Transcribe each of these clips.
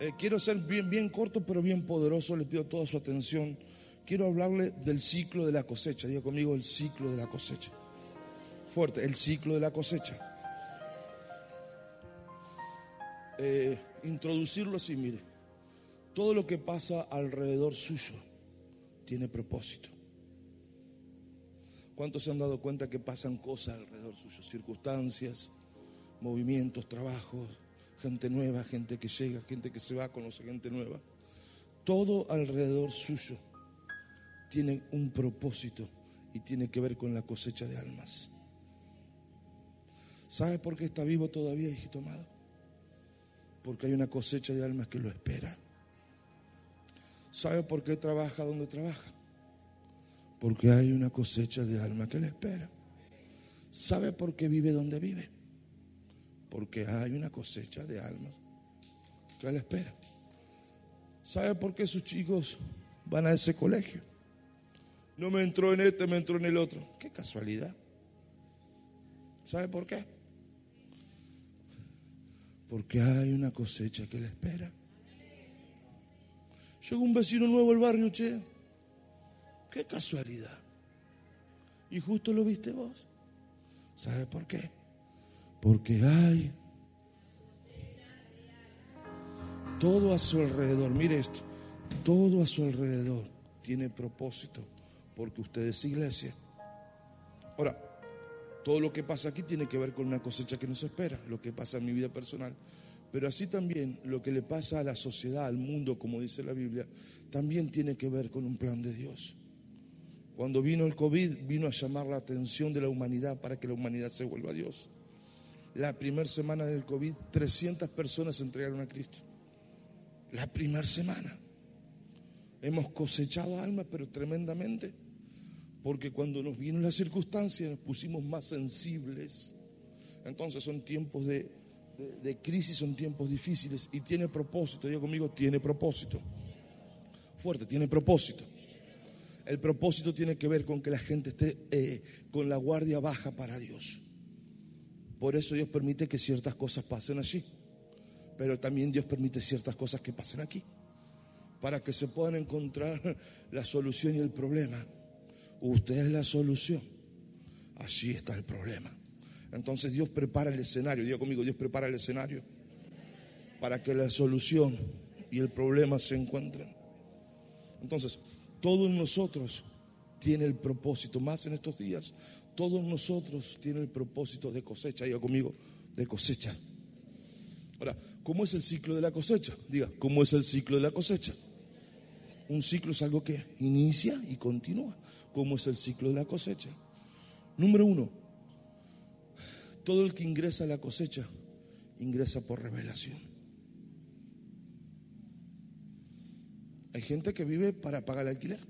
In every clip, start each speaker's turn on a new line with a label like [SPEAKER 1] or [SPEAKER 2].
[SPEAKER 1] Eh, quiero ser bien, corto, pero bien poderoso. Le pido toda su atención. Quiero hablarle del ciclo de la cosecha. Diga conmigo el ciclo de la cosecha. Fuerte, el ciclo de la cosecha. Eh, introducirlo así, mire. Todo lo que pasa alrededor suyo tiene propósito. ¿Cuántos se han dado cuenta que pasan cosas alrededor suyo? Circunstancias, movimientos, trabajos, gente nueva, gente que llega, gente que se va, conoce gente nueva. Todo alrededor suyo tiene un propósito y tiene que ver con la cosecha de almas. ¿Sabe por qué está vivo todavía, hijito amado? Porque hay una cosecha de almas que lo espera. ¿Sabe por qué trabaja donde trabaja? Porque hay una cosecha de almas que le espera. ¿Sabe por qué vive donde vive? Porque hay una cosecha de almas que le espera. ¿Sabe por qué sus chicos van a ese colegio? No me entró en este, me entró en el otro. Qué casualidad. ¿Sabe por qué? Porque hay una cosecha que le espera. Llegó un vecino nuevo al barrio, che. Qué casualidad. Y justo lo viste vos. ¿Sabe por qué? Porque hay todo a su alrededor. Mire esto. Todo a su alrededor tiene propósito. Porque usted es iglesia. Ahora, todo lo que pasa aquí tiene que ver con una cosecha que nos espera. Lo que pasa en mi vida personal. Pero así también lo que le pasa a la sociedad, al mundo, como dice la Biblia, también tiene que ver con un plan de Dios. Cuando vino el COVID, vino a llamar la atención de la humanidad para que la humanidad se vuelva a Dios. La primera semana del COVID, 300 personas se entregaron a Cristo. La primera semana. Hemos cosechado almas, pero tremendamente. Porque cuando nos vino la circunstancia, nos pusimos más sensibles. Entonces son tiempos de, crisis, son tiempos difíciles. Y tiene propósito. Digo conmigo, tiene propósito. Fuerte, tiene propósito. El propósito tiene que ver con que la gente esté eh, con la guardia baja para Dios. Por eso Dios permite que ciertas cosas pasen allí. Pero también Dios permite ciertas cosas que pasen aquí. Para que se puedan encontrar la solución y el problema. Usted es la solución. Allí está el problema. Entonces Dios prepara el escenario. Diga conmigo, Dios prepara el escenario. Para que la solución y el problema se encuentren. Entonces, todos nosotros tiene el propósito, más en estos días, todos nosotros tienen el propósito de cosecha, diga conmigo, de cosecha. Ahora, ¿cómo es el ciclo de la cosecha? Diga, ¿cómo es el ciclo de la cosecha? Un ciclo es algo que inicia y continúa. ¿Cómo es el ciclo de la cosecha? Número uno, todo el que ingresa a la cosecha ingresa por revelación. Hay gente que vive para pagar el alquiler.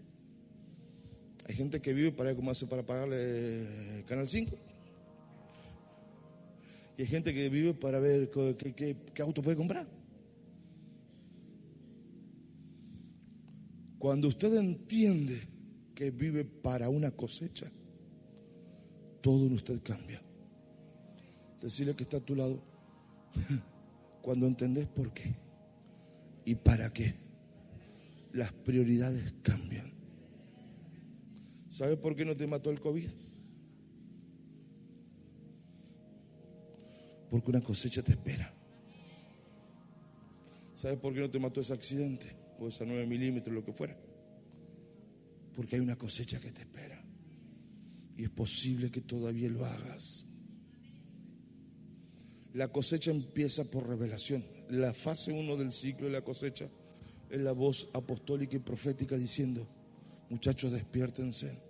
[SPEAKER 1] Hay gente que vive para cómo hace para pagarle Canal 5. Y hay gente que vive para ver qué auto puede comprar. Cuando usted entiende que vive para una cosecha, todo en usted cambia. Decirle que está a tu lado, cuando entendés por qué y para qué las prioridades cambian. ¿Sabes por qué no te mató el COVID? Porque una cosecha te espera. ¿Sabes por qué no te mató ese accidente? O esa 9 milímetros, lo que fuera. Porque hay una cosecha que te espera. Y es posible que todavía lo hagas. La cosecha empieza por revelación. La fase 1 del ciclo de la cosecha es la voz apostólica y profética diciendo, muchachos, despiértense.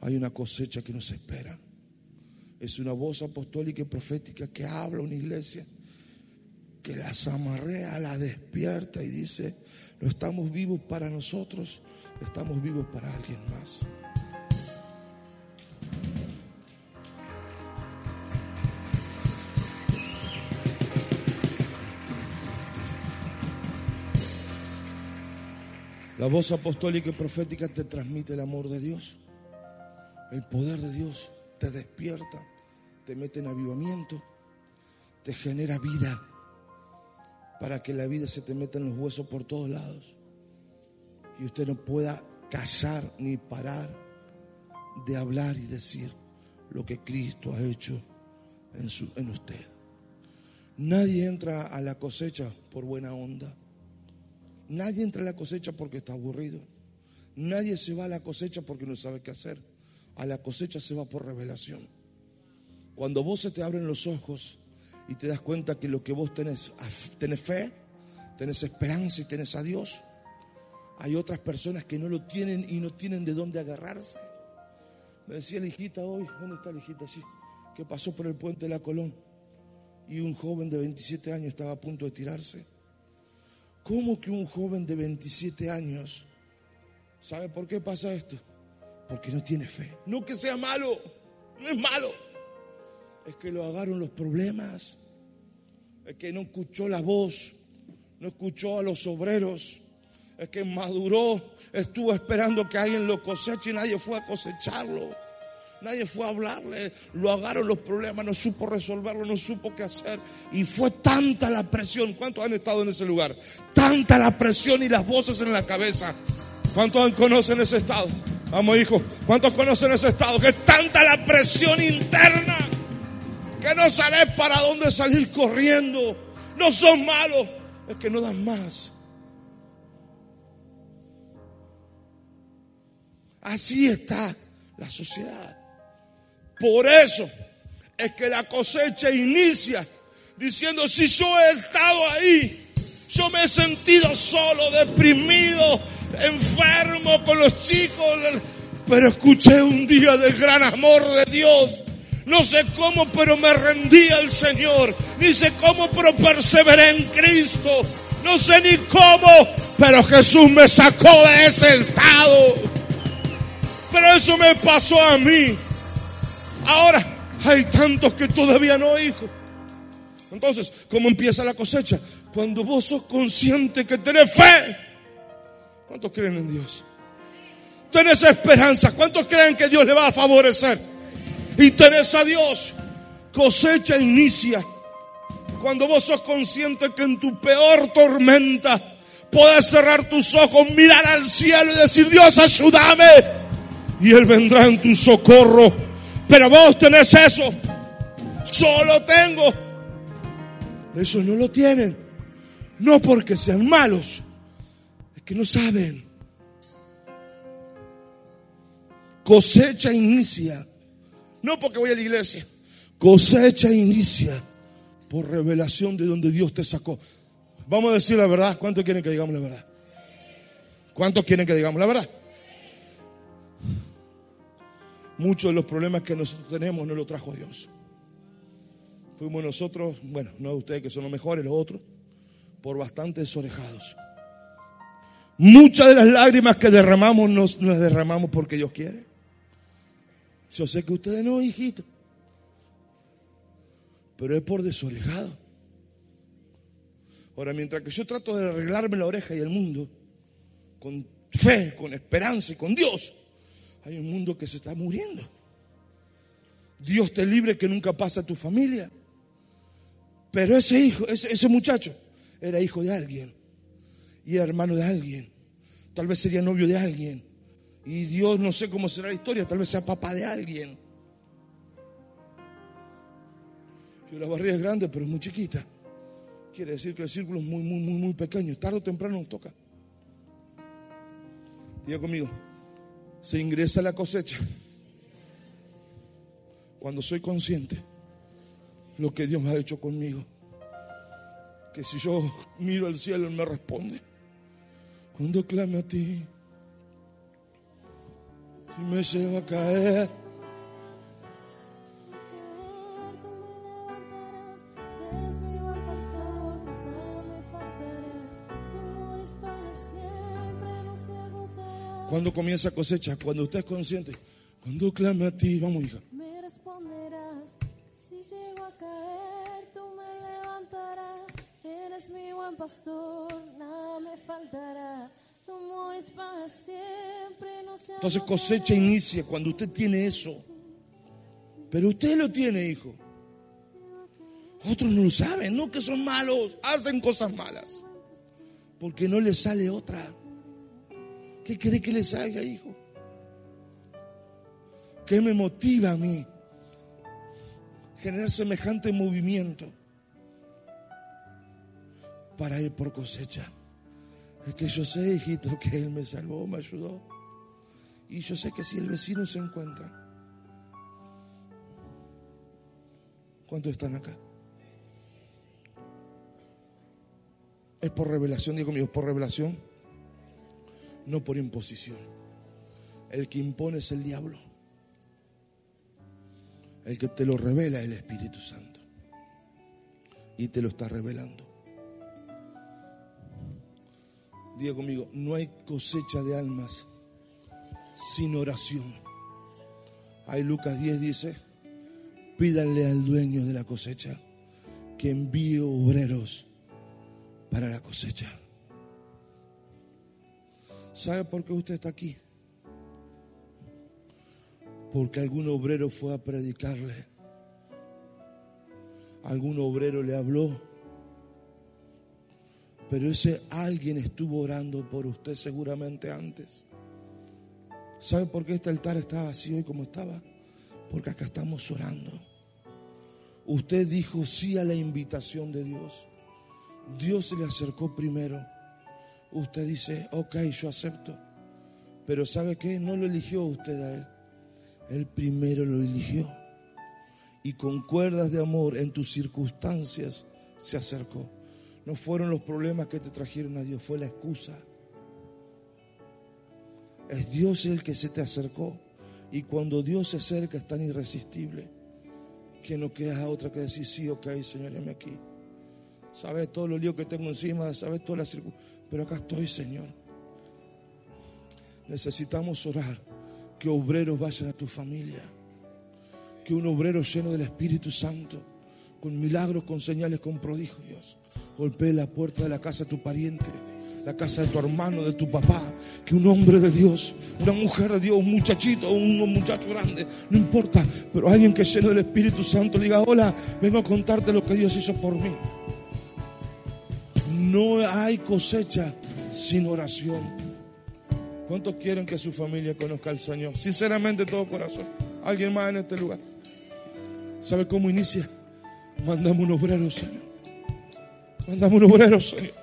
[SPEAKER 1] Hay una cosecha que nos espera. Es una voz apostólica y profética que habla a una iglesia, que las amarrea, la despierta y dice, no estamos vivos para nosotros, estamos vivos para alguien más. La voz apostólica y profética te transmite el amor de Dios. El poder de Dios te despierta, te mete en avivamiento, te genera vida. para que la vida se te meta en los huesos por todos lados y usted no pueda callar ni parar de hablar y decir lo que Cristo ha hecho en, su, en usted. Nadie entra a la cosecha por buena onda. Nadie entra a la cosecha porque está aburrido. Nadie se va a la cosecha porque no sabe qué hacer. A la cosecha se va por revelación. Cuando vos se te abren los ojos y te das cuenta que lo que vos tenés, tenés fe, tenés esperanza y tenés a Dios, hay otras personas que no lo tienen y no tienen de dónde agarrarse. Me decía la hijita hoy, ¿dónde está la hijita allí? Que pasó por el puente de la Colón y un joven de 27 años estaba a punto de tirarse. ¿Cómo que un joven de 27 años sabe por qué pasa esto? Porque no tiene fe. No que sea malo, no es malo. Es que lo agarraron los problemas. Es que no escuchó la voz, no escuchó a los obreros. Es que maduró, estuvo esperando que alguien lo coseche y nadie fue a cosecharlo. Nadie fue a hablarle, lo agarraron los problemas, no supo resolverlo, no supo qué hacer. Y fue tanta la presión. ¿Cuántos han estado en ese lugar? Tanta la presión y las voces en la cabeza. ¿Cuántos conocen ese estado? Vamos, hijo. ¿Cuántos conocen ese estado? Que es tanta la presión interna que no sabes para dónde salir corriendo. No son malos, es que no dan más. Así está la sociedad. Por eso es que la cosecha inicia diciendo, si yo he estado ahí, yo me he sentido solo, deprimido, enfermo con los chicos, pero escuché un día del gran amor de Dios. No sé cómo, pero me rendí al Señor. Ni sé cómo, pero perseveré en Cristo. No sé ni cómo, pero Jesús me sacó de ese estado. Pero eso me pasó a mí. Ahora hay tantos que todavía no, hijo. Entonces, ¿cómo empieza la cosecha? Cuando vos sos consciente que tenés fe. ¿Cuántos creen en Dios? Tenés esperanza. ¿Cuántos creen que Dios le va a favorecer? Y tenés a Dios. Cosecha inicia. Cuando vos sos consciente que en tu peor tormenta puedes cerrar tus ojos, mirar al cielo y decir, Dios, ayúdame. Y Él vendrá en tu socorro pero vos tenés eso. Yo lo tengo. Eso no lo tienen. No porque sean malos. Que no saben. Cosecha inicia. No porque voy a la iglesia. Cosecha inicia por revelación de donde Dios te sacó. Vamos a decir la verdad. ¿Cuántos quieren que digamos la verdad? ¿Cuántos quieren que digamos la verdad? Muchos de los problemas que nosotros tenemos no lo trajo Dios. Fuimos nosotros, bueno, no ustedes que son los mejores, los otros, por bastante desorejados. Muchas de las lágrimas que derramamos nos, las derramamos porque Dios quiere. Yo sé que ustedes no, hijito. Pero es por desorejado. Ahora, mientras que yo trato de arreglarme la oreja y el mundo, con fe, con esperanza y con Dios, hay un mundo que se está muriendo. Dios te libre que nunca pase a tu familia. Pero ese hijo, ese muchacho, era hijo de alguien. Y hermano de alguien. Tal vez sería novio de alguien. Y Dios no sé cómo será la historia, tal vez sea papá de alguien. La barriga es grande, pero es muy chiquita. Quiere decir que el círculo es muy, muy, muy, muy pequeño. Tarde o temprano nos toca. Diga conmigo, se ingresa la cosecha cuando soy consciente lo que Dios me ha hecho conmigo. Que si yo miro al cielo, Él me responde. Cuando clame a ti, si me lleva a caer. Cuando comienza cosecha? Cuando usted es consciente. Cuando clame a ti, vamos hija.
[SPEAKER 2] Me responderás, si llego a caer, tú me levantarás. Eres mi buen pastor, faltará. Tu amor es para siempre, no se
[SPEAKER 1] Entonces cosecha inicia cuando usted tiene eso. Pero usted lo tiene, hijo. Otros no lo saben, no que son malos, hacen cosas malas. Porque no les sale otra. ¿Qué cree que les salga, hijo? ¿Qué me motiva a mí? Generar semejante movimiento para ir por cosecha. Es que yo sé, hijito, que Él me salvó, me ayudó. Y yo sé que si el vecino se encuentra, ¿cuántos están acá? Es por revelación, digo conmigo, por revelación, no por imposición. El que impone es el diablo. El que te lo revela es el Espíritu Santo. Y te lo está revelando. Diga conmigo, no hay cosecha de almas sin oración. Ahí Lucas 10 dice, pídanle al dueño de la cosecha que envíe obreros para la cosecha. ¿Sabe por qué usted está aquí? Porque algún obrero fue a predicarle. Algún obrero le habló. Pero ese alguien estuvo orando por usted seguramente antes. ¿Sabe por qué este altar está vacío y como estaba? Porque acá estamos orando. Usted dijo sí a la invitación de Dios. Dios se le acercó primero. Usted dice, ok, yo acepto. Pero ¿sabe qué? No lo eligió usted a él. Él primero lo eligió. Y con cuerdas de amor en tus circunstancias se acercó. No fueron los problemas que te trajeron a Dios, fue la excusa. Es Dios el que se te acercó. Y cuando Dios se acerca es tan irresistible que no queda otra que decir, sí, ok, Señor, aquí. Sabes todo lo lío que tengo encima, sabes todas las circunstancias. Pero acá estoy, Señor. Necesitamos orar que obreros vayan a tu familia. Que un obrero lleno del Espíritu Santo, con milagros, con señales, con prodigios, golpee la puerta de la casa de tu pariente, la casa de tu hermano, de tu papá. Que un hombre de Dios, una mujer de Dios, un muchachito, un muchacho grande, no importa, pero alguien que lleno del Espíritu Santo diga, hola, vengo a contarte lo que Dios hizo por mí. No hay cosecha sin oración. ¿Cuántos quieren que su familia conozca al Señor? Sinceramente, todo corazón. ¿Alguien más en este lugar? ¿Sabe cómo inicia? Mandamos un obrero, Señor. Mandamos un obrero, Señor.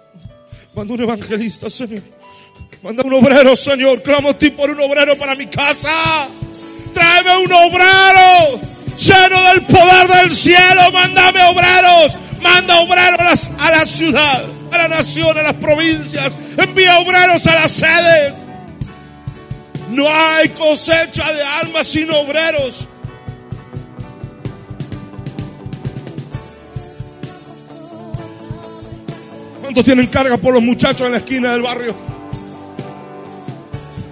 [SPEAKER 1] Manda un evangelista, Señor. Manda un obrero, Señor. Clamo a ti por un obrero para mi casa. Tráeme un obrero lleno del poder del cielo. Mándame obreros. Manda obreros a la ciudad a la nación, a las provincias, envía obreros a las sedes. No hay cosecha de almas sin obreros. ¿Cuántos tienen carga por los muchachos en la esquina del barrio?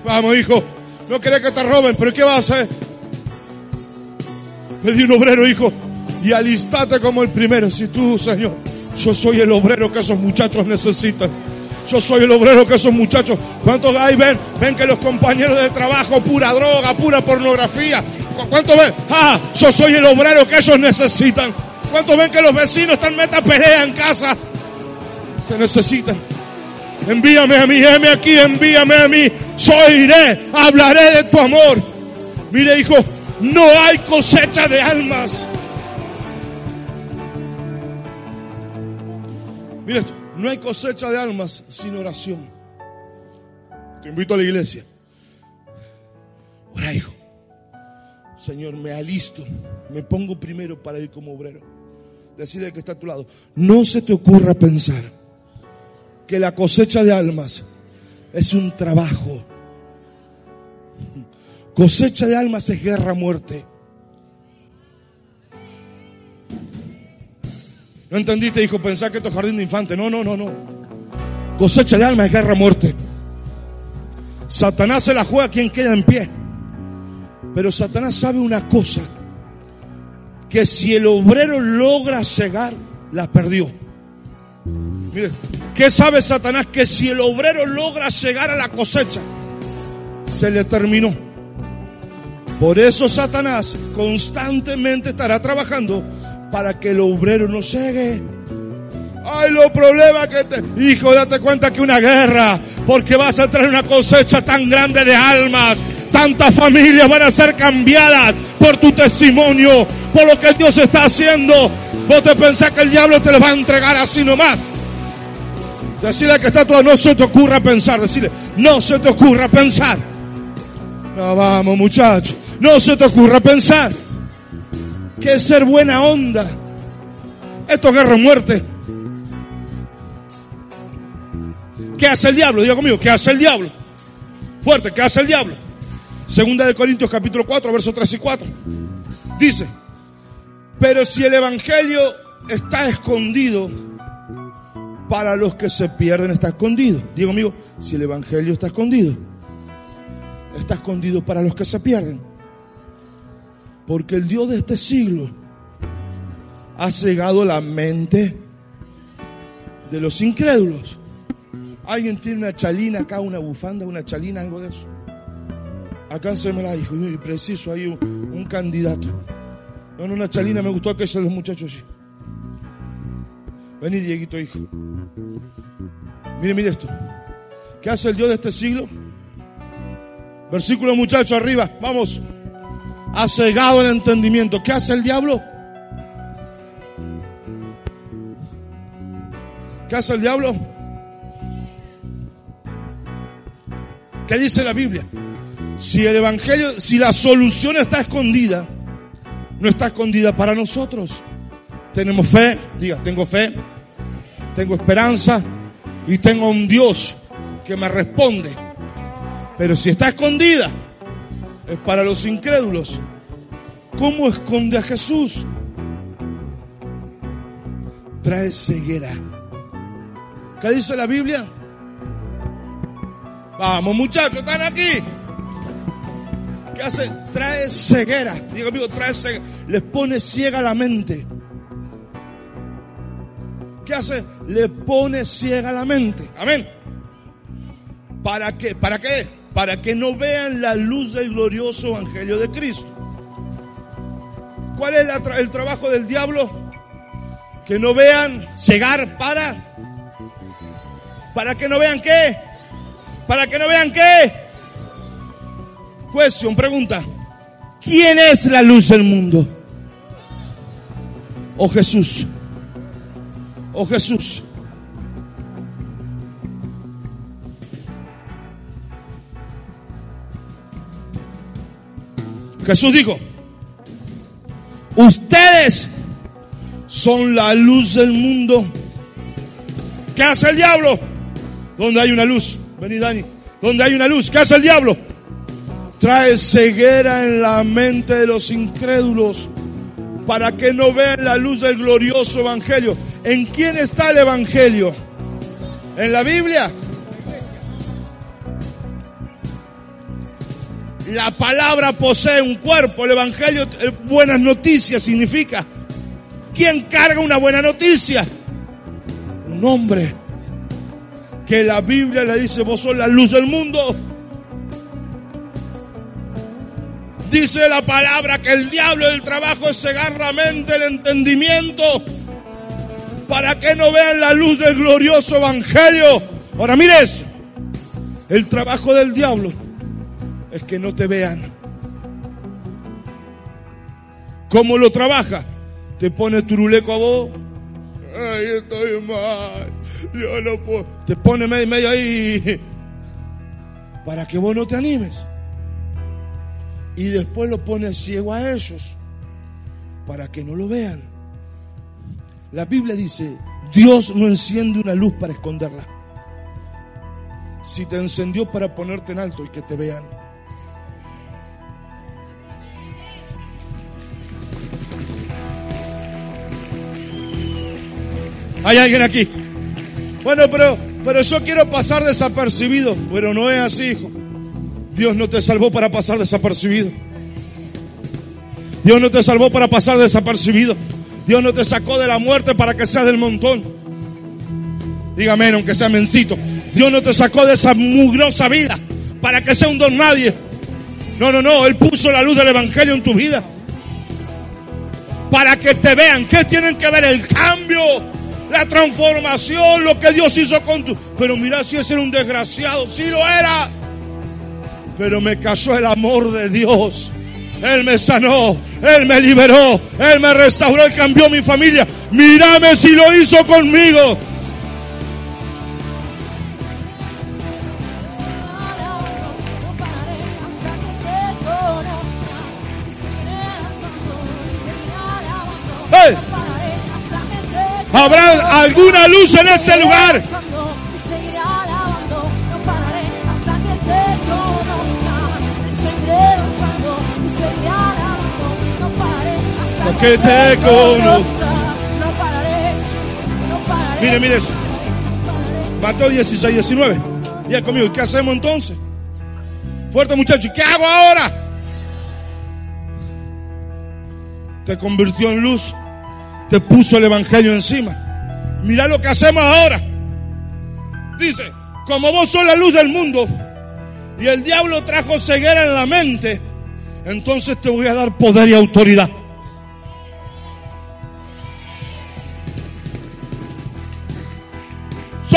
[SPEAKER 1] Vamos, hijo. No querés que te roben, pero ¿qué vas a hacer? Pedí un obrero, hijo. Y alistate como el primero. Si tú, Señor, yo soy el obrero que esos muchachos necesitan. Yo soy el obrero que esos muchachos. ¿Cuántos hay ven? Ven que los compañeros de trabajo, pura droga, pura pornografía. ¿Cuántos ven? Ah, yo soy el obrero que ellos necesitan. ¿Cuántos ven que los vecinos están meta pelea en casa? Te necesitan. Envíame a mí, heme aquí, envíame a mí. Yo iré, hablaré de tu amor. Mire, hijo, no hay cosecha de almas Mira esto, no hay cosecha de almas sin oración. Te invito a la iglesia. Ora, hijo. Señor, me alisto, me pongo primero para ir como obrero. Decirle que está a tu lado, no se te ocurra pensar que la cosecha de almas es un trabajo. Cosecha de almas es guerra, muerte. No entendiste, hijo, pensar que esto es jardín de infante. No, no, no, no. Cosecha de alma es guerra muerte. Satanás se la juega a quien queda en pie. Pero Satanás sabe una cosa. Que si el obrero logra llegar, la perdió. Mire, ¿qué sabe Satanás? Que si el obrero logra llegar a la cosecha, se le terminó. Por eso Satanás constantemente estará trabajando para que el obrero no llegue. Ay, los problemas que te... Hijo, date cuenta que una guerra, porque vas a traer una cosecha tan grande de almas. Tantas familias van a ser cambiadas por tu testimonio, por lo que Dios está haciendo. Vos te pensás que el diablo te lo va a entregar así nomás. Decirle que está todo, no se te ocurra pensar, decirle, no se te ocurra pensar. No, vamos muchachos, no se te ocurra pensar que es ser buena onda. Esto es guerra muerte. ¿Qué hace el diablo? Diga conmigo, ¿qué hace el diablo? Fuerte, ¿qué hace el diablo? Segunda de Corintios capítulo 4, versos 3 y 4. Dice, pero si el Evangelio está escondido, para los que se pierden está escondido. Digo amigo, si el Evangelio está escondido, está escondido para los que se pierden. Porque el Dios de este siglo ha cegado la mente de los incrédulos. Alguien tiene una chalina acá, una bufanda, una chalina, algo de eso. la hijo, y preciso, hay un, un candidato. No, no, una chalina, me gustó aquella de los muchachos allí. Vení, Dieguito, hijo. Mire, mire esto. ¿Qué hace el Dios de este siglo? Versículo muchacho arriba, vamos. Ha cegado el entendimiento. ¿Qué hace el diablo? ¿Qué hace el diablo? ¿Qué dice la Biblia? Si el Evangelio, si la solución está escondida, no está escondida para nosotros. Tenemos fe, diga, tengo fe, tengo esperanza y tengo un Dios que me responde. Pero si está escondida, es para los incrédulos. ¿Cómo esconde a Jesús? Trae ceguera. ¿Qué dice la Biblia? Vamos muchachos, están aquí. ¿Qué hace? Trae ceguera. Digo amigo, trae ceguera. Les pone ciega la mente. ¿Qué hace? Le pone ciega la mente. Amén. ¿Para qué? ¿Para qué? Para que no vean la luz del glorioso evangelio de Cristo. ¿Cuál es el trabajo del diablo? Que no vean cegar para. ¿Para que no vean qué? ¿Para que no vean qué? Cuestión, pregunta. ¿Quién es la luz del mundo? ¿O Jesús? ¿O Jesús? Jesús dijo, ustedes son la luz del mundo. ¿Qué hace el diablo? Donde hay una luz. Vení, Dani. Donde hay una luz. ¿Qué hace el diablo? Trae ceguera en la mente de los incrédulos para que no vean la luz del glorioso evangelio. ¿En quién está el evangelio? ¿En la Biblia? La palabra posee un cuerpo, el Evangelio, eh, buenas noticias significa. ¿Quién carga una buena noticia? Un hombre que la Biblia le dice, vos sos la luz del mundo. Dice la palabra que el diablo del trabajo es cegar la mente, el entendimiento, para que no vean la luz del glorioso evangelio. Ahora mires, el trabajo del diablo es que no te vean. ¿Cómo lo trabaja? Te pone turuleco a vos. Ay, estoy mal. Yo no puedo. Te pone medio, medio ahí para que vos no te animes. Y después lo pone ciego a ellos para que no lo vean. La Biblia dice, Dios no enciende una luz para esconderla. Si te encendió para ponerte en alto y que te vean. Hay alguien aquí. Bueno, pero, pero yo quiero pasar desapercibido. Pero no es así, hijo. Dios no te salvó para pasar desapercibido. Dios no te salvó para pasar desapercibido. Dios no te sacó de la muerte para que seas del montón. Dígame, aunque sea mencito. Dios no te sacó de esa mugrosa vida para que sea un don nadie. No, no, no. Él puso la luz del Evangelio en tu vida para que te vean. ¿Qué tienen que ver? El cambio, la transformación, lo que Dios hizo con tu... Pero mira si ese era un desgraciado, sí lo era. Pero me cayó el amor de Dios. Él me sanó, Él me liberó, Él me restauró, Él cambió mi familia. Mírame si lo hizo conmigo. ¿Habrá alguna luz en ese lugar?
[SPEAKER 2] Que te conozca. No pararé, no pararé.
[SPEAKER 1] Mire, mire eso. Mateo 16, 19. Ya conmigo, ¿qué hacemos entonces? Fuerte muchacho, ¿y qué hago ahora? Te convirtió en luz, te puso el evangelio encima. Mira lo que hacemos ahora. Dice, como vos sos la luz del mundo y el diablo trajo ceguera en la mente, entonces te voy a dar poder y autoridad.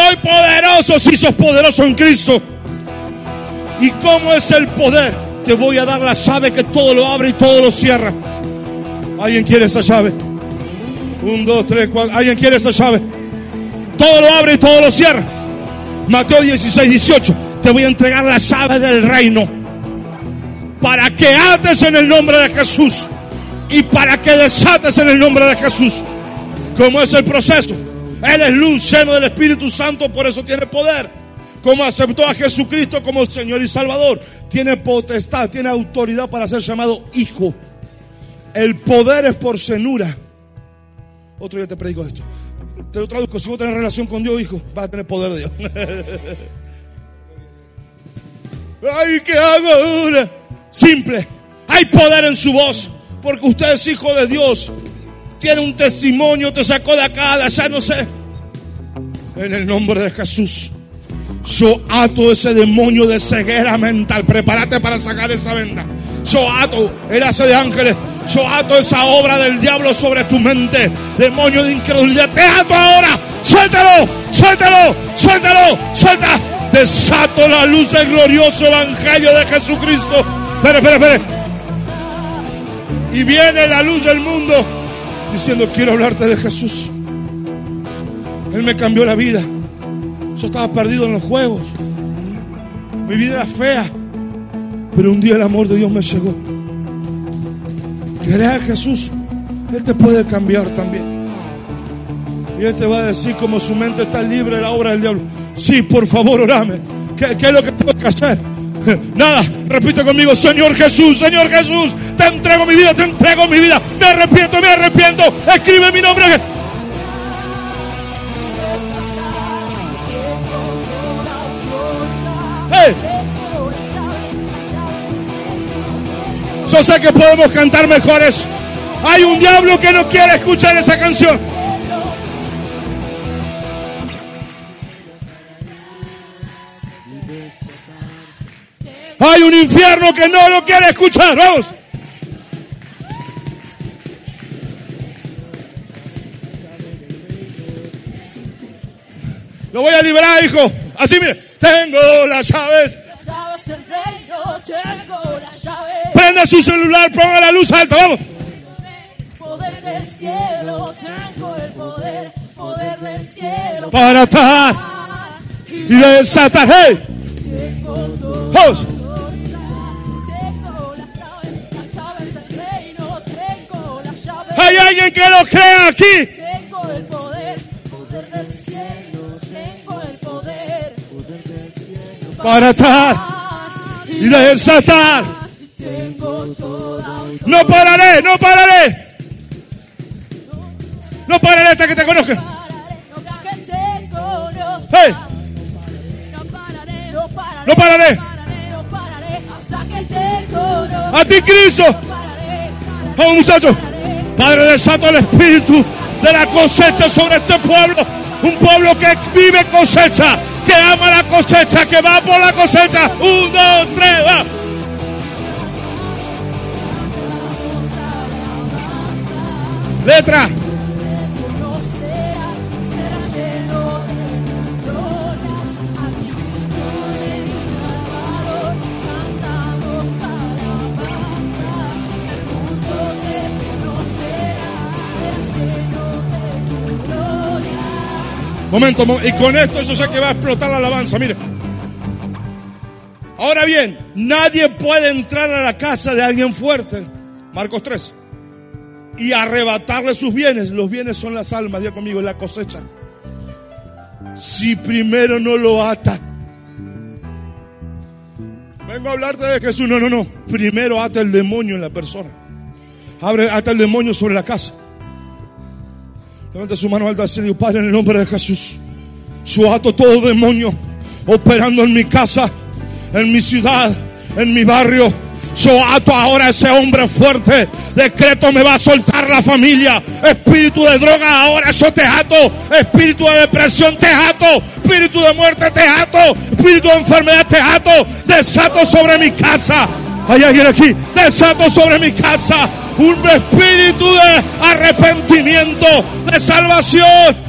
[SPEAKER 1] Soy poderoso si sos poderoso en Cristo. ¿Y cómo es el poder? Te voy a dar la llave que todo lo abre y todo lo cierra. ¿Alguien quiere esa llave? Un, dos, tres, cuatro. ¿Alguien quiere esa llave? Todo lo abre y todo lo cierra. Mateo 16, 18. Te voy a entregar la llave del reino. Para que ates en el nombre de Jesús. Y para que desates en el nombre de Jesús. ¿Cómo es el proceso? Él es luz, lleno del Espíritu Santo, por eso tiene poder. Como aceptó a Jesucristo como Señor y Salvador, tiene potestad, tiene autoridad para ser llamado hijo. El poder es por cenura. Otro día te predico esto. Te lo traduzco. Si vos tenés relación con Dios, hijo, vas a tener poder de Dios. Ay, ¿qué hago? Simple. Hay poder en su voz. Porque usted es hijo de Dios. Tiene un testimonio, te sacó de acá, de allá, no sé. En el nombre de Jesús. Yo ato ese demonio de ceguera mental. Prepárate para sacar esa venda. Yo ato el hace de ángeles. Yo ato esa obra del diablo sobre tu mente. Demonio de incredulidad. Te ato ahora. Suéltalo, suéltalo, suéltalo, suelta. Desato la luz del glorioso evangelio de Jesucristo. Espere, espere, espere. Y viene la luz del mundo diciendo, quiero hablarte de Jesús. Él me cambió la vida. Yo estaba perdido en los juegos. Mi vida era fea. Pero un día el amor de Dios me llegó. ¿Querés a Jesús? Él te puede cambiar también. Y Él te va a decir como su mente está libre de la obra del diablo. Sí, por favor, orame. ¿Qué, qué es lo que tengo que hacer? Nada, repite conmigo, Señor Jesús, Señor Jesús, te entrego mi vida, te entrego mi vida, me arrepiento, me arrepiento, escribe mi nombre. Hey, yo sé que podemos cantar mejores. Hay un diablo que no quiere escuchar esa canción. Hay un infierno que no lo quiere escuchar. Vamos. Lo voy a liberar, hijo. Así mire. Tengo las llaves.
[SPEAKER 2] Las llaves del reino, tengo las llaves.
[SPEAKER 1] Prenda su celular, ponga la luz alta. Vamos.
[SPEAKER 2] Poder del cielo, tengo el poder, poder del cielo.
[SPEAKER 1] Para atar y desatar. Hey.
[SPEAKER 2] Tengo toda
[SPEAKER 1] Hay alguien que lo crea aquí.
[SPEAKER 2] Tengo el poder, poder del cielo, tengo el poder.
[SPEAKER 1] Para atar y desatar.
[SPEAKER 2] Tengo toda.
[SPEAKER 1] No pararé, no pararé. No pararé hasta que te conozca.
[SPEAKER 2] No que te conozca.
[SPEAKER 1] Hey.
[SPEAKER 2] No pararé, no pararé,
[SPEAKER 1] No pararé.
[SPEAKER 2] no pararé, no pararé hasta que te conozca.
[SPEAKER 1] A ti, Cristo.
[SPEAKER 2] No pararé,
[SPEAKER 1] Vamos, muchachos. Padre, desato el espíritu de la cosecha sobre este pueblo. Un pueblo que vive cosecha, que ama la cosecha, que va por la cosecha. Un, dos, tres, va. Letra. Momento, mo- y con esto yo sé que va a explotar la alabanza, mire. Ahora bien, nadie puede entrar a la casa de alguien fuerte, Marcos 3, y arrebatarle sus bienes. Los bienes son las almas, diga conmigo, la cosecha. Si primero no lo ata. Vengo a hablarte de Jesús, no, no, no. Primero ata el demonio en la persona. Abre, ata el demonio sobre la casa. Levanta su mano alta al Padre, en el nombre de Jesús. Yo ato todo demonio operando en mi casa, en mi ciudad, en mi barrio. Yo ato ahora a ese hombre fuerte. Decreto me va a soltar la familia. Espíritu de droga, ahora yo te ato. Espíritu de depresión, te ato. Espíritu de muerte, te ato. Espíritu de enfermedad, te ato. Desato sobre mi casa. Hay alguien aquí. Desato sobre mi casa un espíritu de arrepentimiento, de salvación.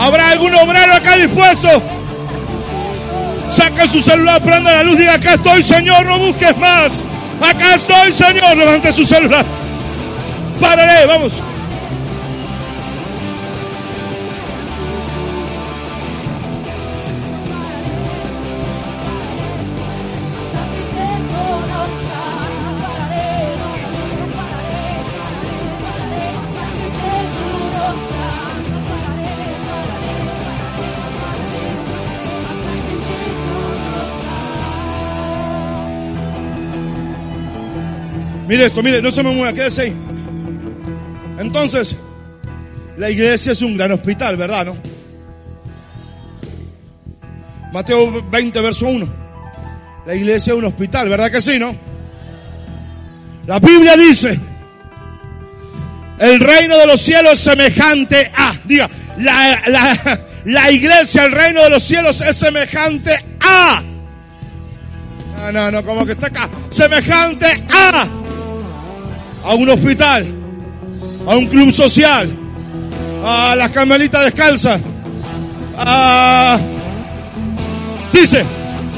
[SPEAKER 1] ¿Habrá algún obrero acá dispuesto? Saca su celular, prenda la luz, diga acá estoy Señor, no busques más. Acá estoy Señor, levante su celular. Párale, vamos. Mire esto, mire, no se me mueva, quédese ahí. Entonces, la iglesia es un gran hospital, ¿verdad, no? Mateo 20, verso 1. La iglesia es un hospital, ¿verdad que sí, no? La Biblia dice, el reino de los cielos es semejante a, diga, la, la, la iglesia, el reino de los cielos es semejante a. No, no, no, como que está acá. Semejante a. A un hospital. A un club social. A las carmelitas descalzas. A... Dice,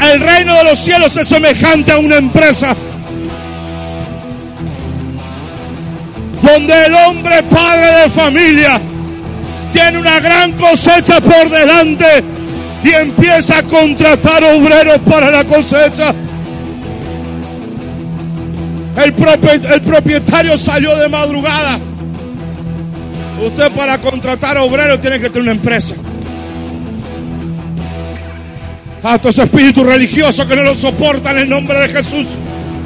[SPEAKER 1] el reino de los cielos es semejante a una empresa. Donde el hombre padre de familia tiene una gran cosecha por delante y empieza a contratar obreros para la cosecha. El, propie- el propietario salió de madrugada. Usted para contratar obreros tiene que tener una empresa. A estos espíritus religiosos que no lo soportan en el nombre de Jesús.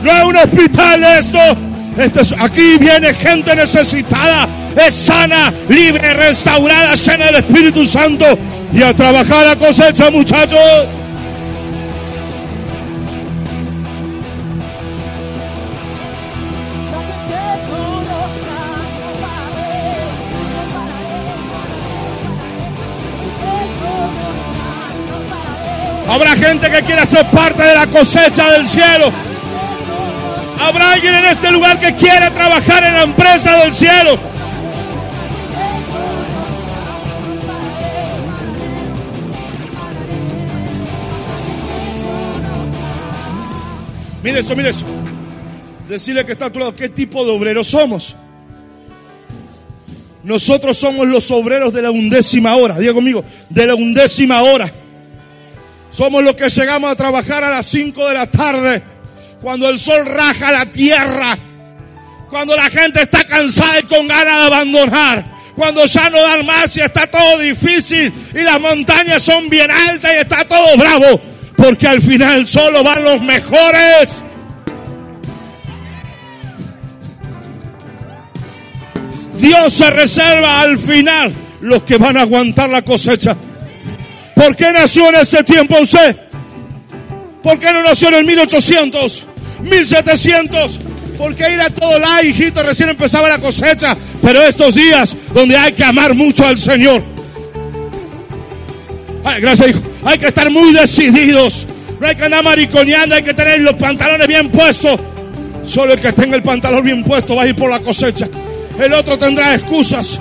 [SPEAKER 1] No es un hospital esto. Este es- aquí viene gente necesitada, es sana, libre, restaurada, llena del Espíritu Santo. Y a trabajar la cosecha, muchachos. Habrá gente que quiera ser parte de la cosecha del cielo. Habrá alguien en este lugar que quiera trabajar en la empresa del cielo. Mire eso, mire eso. Decirle que está a tu lado, ¿qué tipo de obreros somos? Nosotros somos los obreros de la undécima hora. Diga conmigo, de la undécima hora. Somos los que llegamos a trabajar a las 5 de la tarde, cuando el sol raja la tierra, cuando la gente está cansada y con ganas de abandonar, cuando ya no dan más y está todo difícil y las montañas son bien altas y está todo bravo, porque al final solo van los mejores. Dios se reserva al final los que van a aguantar la cosecha. ¿Por qué nació en ese tiempo usted? ¿Por qué no nació en el 1800? 1700. Porque era todo la hijito, recién empezaba la cosecha. Pero estos días donde hay que amar mucho al Señor. Ay, gracias, hijo. Hay que estar muy decididos. No hay que andar mariconeando, hay que tener los pantalones bien puestos. Solo el que tenga el pantalón bien puesto va a ir por la cosecha. El otro tendrá excusas.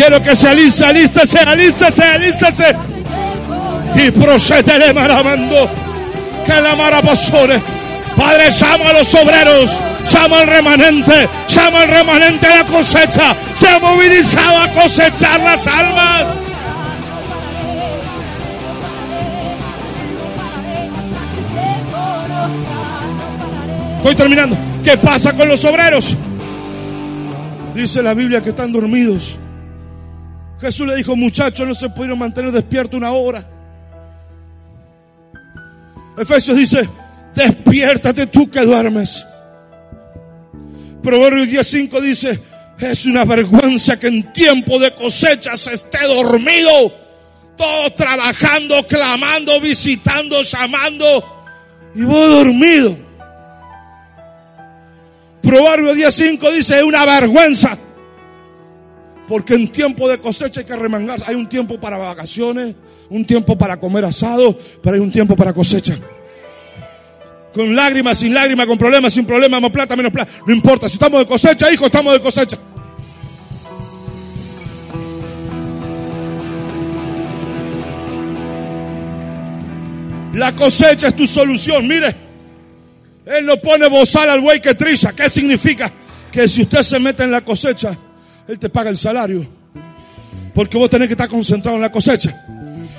[SPEAKER 1] Quiero que se aliste, alístese, alístese, alístese. Y procede maramando. Que la marapasore. Padre, llama a los obreros, llama al remanente, llama al remanente a la cosecha. Se ha movilizado a cosechar las almas. Estoy terminando. ¿Qué pasa con los obreros? Dice la Biblia que están dormidos. Jesús le dijo, muchachos, no se pudieron mantener despiertos una hora. Efesios dice, despiértate tú que duermes. Proverbios 10.5 dice, es una vergüenza que en tiempo de cosecha se esté dormido. Todos trabajando, clamando, visitando, llamando. Y vos dormido. Proverbios 10.5 dice, es una vergüenza. Porque en tiempo de cosecha hay que remangar. Hay un tiempo para vacaciones, un tiempo para comer asado, pero hay un tiempo para cosecha. Con lágrimas, sin lágrimas, con problemas, sin problemas, más plata, menos plata. No importa. Si estamos de cosecha, hijo, estamos de cosecha. La cosecha es tu solución. Mire, Él no pone bozal al buey que trilla. ¿Qué significa? Que si usted se mete en la cosecha, Él te paga el salario. Porque vos tenés que estar concentrado en la cosecha.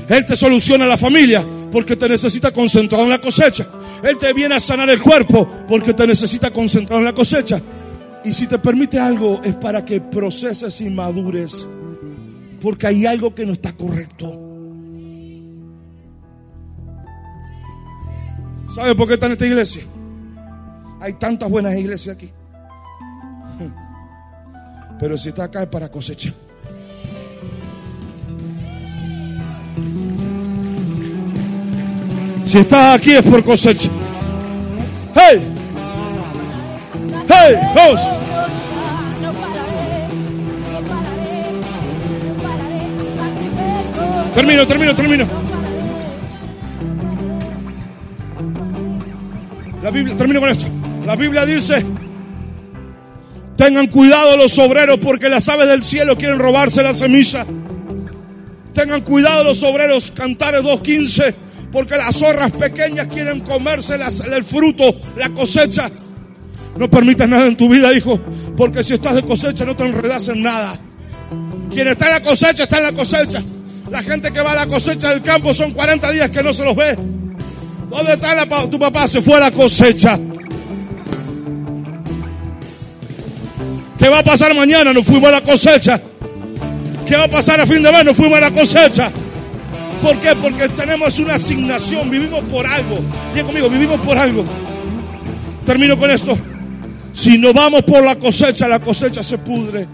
[SPEAKER 1] Él te soluciona la familia porque te necesita concentrado en la cosecha. Él te viene a sanar el cuerpo porque te necesita concentrado en la cosecha. Y si te permite algo es para que proceses y madures. Porque hay algo que no está correcto. ¿Sabe por qué está en esta iglesia? Hay tantas buenas iglesias aquí. Pero si está acá es para cosecha. Si estás aquí es por cosecha. ¡Hey! ¡Hey! ¡Vamos! Termino, termino, termino. La Biblia, termino con esto. La Biblia dice, tengan cuidado los obreros porque las aves del cielo quieren robarse la semilla. Tengan cuidado los obreros, Cantares 2.15, porque las zorras pequeñas quieren comerse el fruto, la cosecha. No permitas nada en tu vida, hijo, porque si estás de cosecha no te enredas en nada. Quien está en la cosecha, está en la cosecha. La gente que va a la cosecha del campo son 40 días que no se los ve. ¿Dónde está tu papá? Se fue a la cosecha. ¿Qué va a pasar mañana? Nos fuimos a la cosecha. ¿Qué va a pasar a fin de mes? Nos fuimos a la cosecha. ¿Por qué? Porque tenemos una asignación, vivimos por algo. Diga conmigo, vivimos por algo. Termino con esto. Si no vamos por la cosecha, la cosecha se pudre.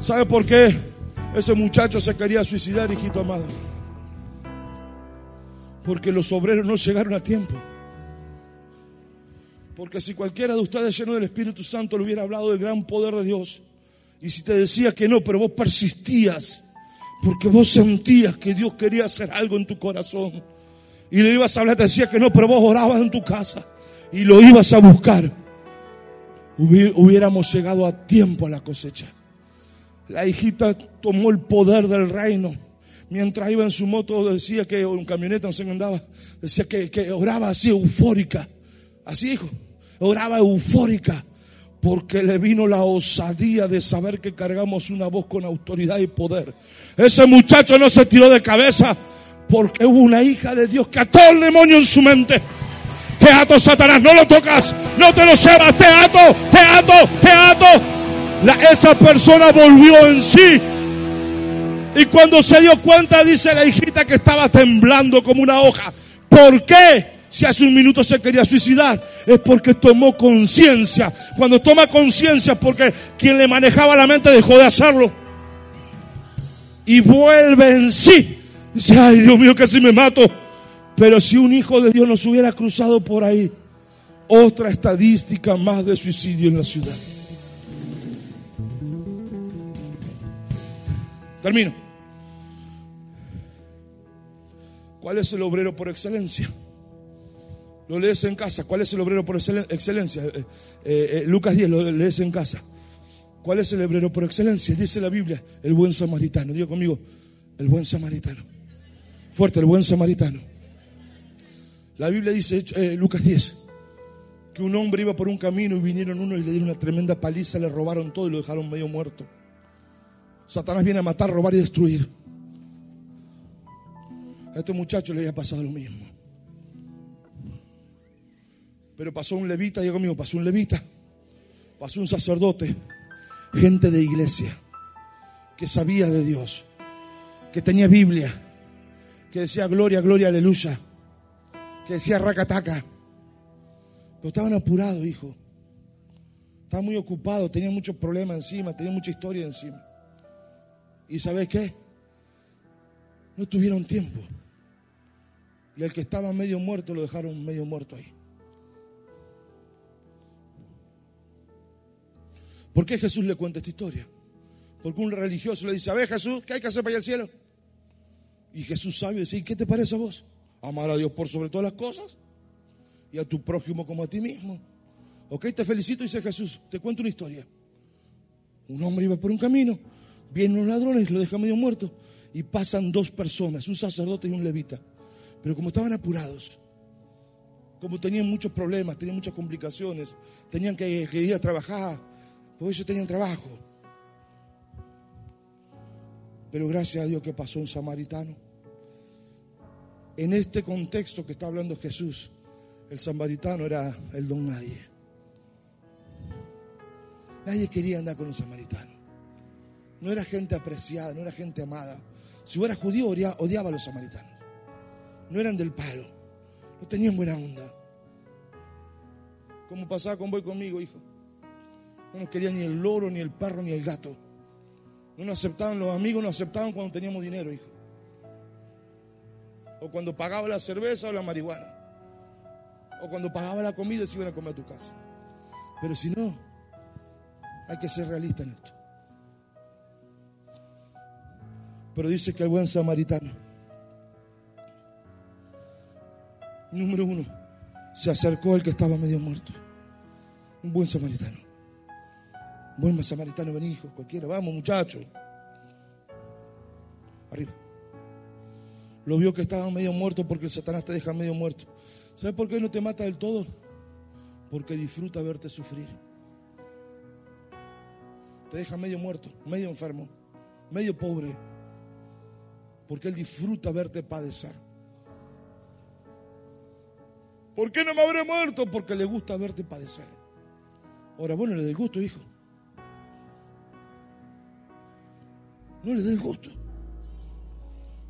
[SPEAKER 1] ¿Sabe por qué ese muchacho se quería suicidar, hijito amado? Porque los obreros no llegaron a tiempo. Porque si cualquiera de ustedes lleno del Espíritu Santo le hubiera hablado del gran poder de Dios, y si te decía que no, pero vos persistías, porque vos sentías que Dios quería hacer algo en tu corazón, y le ibas a hablar, te decía que no, pero vos orabas en tu casa, y lo ibas a buscar, hubiéramos llegado a tiempo a la cosecha. La hijita tomó el poder del reino. Mientras iba en su moto, decía que, en camioneta, no sé andaba, decía que, que oraba así, eufórica. Así, hijo, oraba eufórica porque le vino la osadía de saber que cargamos una voz con autoridad y poder. Ese muchacho no se tiró de cabeza porque hubo una hija de Dios que ató el demonio en su mente. Te ato, Satanás, no lo tocas, no te lo llevas, te ato, te ato, te ato. esa persona volvió en sí. Y cuando se dio cuenta, dice la hijita que estaba temblando como una hoja. ¿Por qué? Si hace un minuto se quería suicidar, es porque tomó conciencia. Cuando toma conciencia, porque quien le manejaba la mente dejó de hacerlo. Y vuelve en sí. Dice, ay Dios mío, casi me mato. Pero si un hijo de Dios nos hubiera cruzado por ahí, otra estadística más de suicidio en la ciudad. Termino. ¿Cuál es el obrero por excelencia? Lo lees en casa. ¿Cuál es el obrero por excelencia? Eh, eh, eh, Lucas 10, lo lees en casa. ¿Cuál es el obrero por excelencia? Dice la Biblia, el buen samaritano. Digo conmigo, el buen samaritano. Fuerte, el buen samaritano. La Biblia dice, Lucas 10, que un hombre iba por un camino y vinieron uno y le dieron una tremenda paliza, le robaron todo y lo dejaron medio muerto. Satanás viene a matar, robar y destruir. A este muchacho le había pasado lo mismo. Pero pasó un levita, digo conmigo, pasó un levita, pasó un sacerdote, gente de iglesia, que sabía de Dios, que tenía Biblia, que decía gloria, gloria, aleluya, que decía racataca. Pero estaban apurados, hijo. Estaban muy ocupados, tenían muchos problemas encima, tenían mucha historia encima. ¿Y sabes qué? No tuvieron tiempo. Y el que estaba medio muerto lo dejaron medio muerto ahí. ¿Por qué Jesús le cuenta esta historia? Porque un religioso le dice, a Jesús, ¿qué hay que hacer para ir al cielo? Y Jesús sabe decir, ¿qué te parece a vos? Amar a Dios por sobre todas las cosas y a tu prójimo como a ti mismo. Ok, te felicito, dice Jesús, te cuento una historia. Un hombre iba por un camino Vienen los ladrones, lo dejan medio muerto y pasan dos personas, un sacerdote y un levita. Pero como estaban apurados, como tenían muchos problemas, tenían muchas complicaciones, tenían que, ir a trabajar, pues ellos tenían trabajo. Pero gracias a Dios que pasó un samaritano. En este contexto que está hablando Jesús, el samaritano era el don nadie. Nadie quería andar con un samaritano no era gente apreciada, no era gente amada. Si fuera judío, odiaba a los samaritanos. No eran del palo, no tenían buena onda. Como pasaba con vos conmigo, hijo. No nos querían ni el loro, ni el perro, ni el gato. No nos aceptaban los amigos, nos aceptaban cuando teníamos dinero, hijo. O cuando pagaba la cerveza o la marihuana. O cuando pagaba la comida se iban a comer a tu casa. Pero si no, hay que ser realista en esto. Pero dice que el buen samaritano, número uno, se acercó al que estaba medio muerto. Un buen samaritano. Buen samaritano, ven hijo, cualquiera. Vamos, muchachos. Arriba. Lo vio que estaba medio muerto porque el Satanás te deja medio muerto. ¿Sabes por qué no te mata del todo? Porque disfruta verte sufrir. Te deja medio muerto, medio enfermo, medio pobre, porque Él disfruta verte padecer. ¿Por qué no me habré muerto? Porque le gusta verte padecer. Ahora, bueno, le dé el gusto, hijo. No le dé el gusto.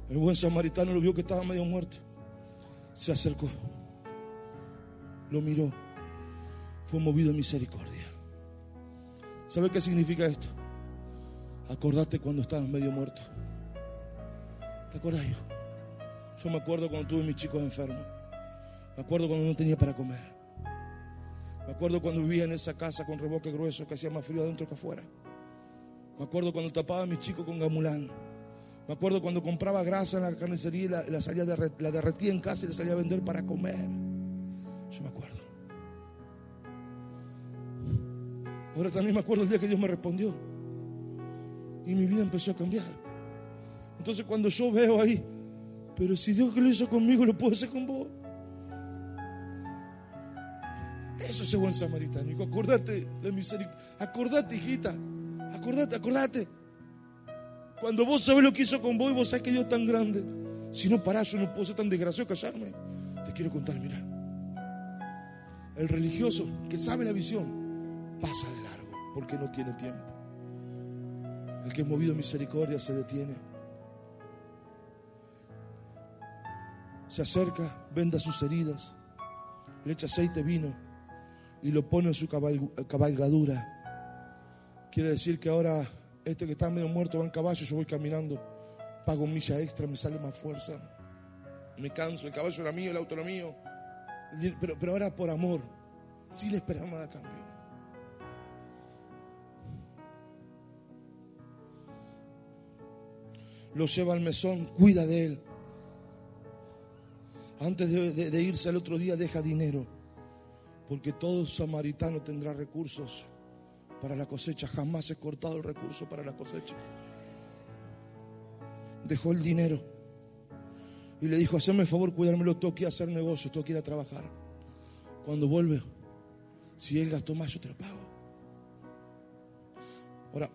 [SPEAKER 1] El buen samaritano lo vio que estaba medio muerto. Se acercó. Lo miró. Fue movido en misericordia. ¿Sabe qué significa esto? Acordate cuando estabas medio muerto. ¿Te acuerdas, hijo? Yo me acuerdo cuando tuve mis chicos enfermos. Me acuerdo cuando no tenía para comer. Me acuerdo cuando vivía en esa casa con reboque grueso que hacía más frío adentro que afuera. Me acuerdo cuando tapaba a mis chicos con gamulán. Me acuerdo cuando compraba grasa en la carnicería y la, salía la derretía en casa y la salía a vender para comer. Yo me acuerdo. Ahora también me acuerdo el día que Dios me respondió. Y mi vida empezó a cambiar. Entonces cuando yo veo ahí, pero si Dios que lo hizo conmigo, lo puede hacer con vos. Eso es el buen samaritano. Acordate la misericordia. Acordate, hijita. Acordate, acordate. Cuando vos sabés lo que hizo con vos y vos sabés que Dios es tan grande. Si no parás, yo no puedo ser tan desgraciado callarme. Te quiero contar, mira. El religioso que sabe la visión pasa de largo porque no tiene tiempo. El que es movido misericordia se detiene. se acerca, venda sus heridas, le echa aceite, vino y lo pone en su cabalgadura. Quiere decir que ahora este que está medio muerto va en caballo, yo voy caminando, pago milla extra, me sale más fuerza, me canso, el caballo era mío, el auto era mío, pero, pero ahora por amor, sin esperar nada a cambio. Lo lleva al mesón, cuida de él. Antes de irse al otro día deja dinero, porque todo samaritano tendrá recursos para la cosecha. Jamás he cortado el recurso para la cosecha. Dejó el dinero y le dijo, haceme el favor, cuidármelo, tengo que ir a hacer negocio, tengo que ir a trabajar. Cuando vuelve, si él gastó más, yo te lo pago. Ahora,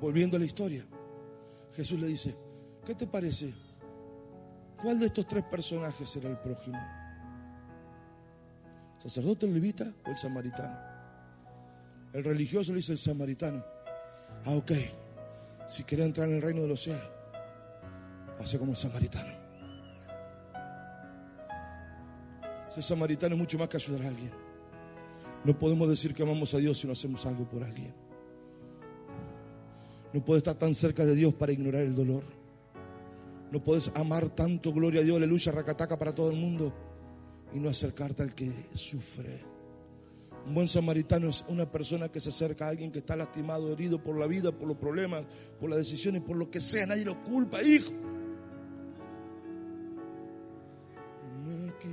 [SPEAKER 1] volviendo a la historia, Jesús le dice, ¿qué te parece? ¿Cuál de estos tres personajes será el prójimo? ¿Sacerdote, el levita o el samaritano? El religioso le dice el samaritano. Ah, ok. Si quiere entrar en el reino de los cielos, hace como el samaritano. Ser samaritano es mucho más que ayudar a alguien. No podemos decir que amamos a Dios si no hacemos algo por alguien. No puedes estar tan cerca de Dios para ignorar el dolor. No puedes amar tanto, gloria a Dios, aleluya, racataca para todo el mundo y no acercarte al que sufre. Un buen samaritano es una persona que se acerca a alguien que está lastimado, herido por la vida, por los problemas, por las decisiones, por lo que sea. Nadie lo culpa, hijo. Aquí,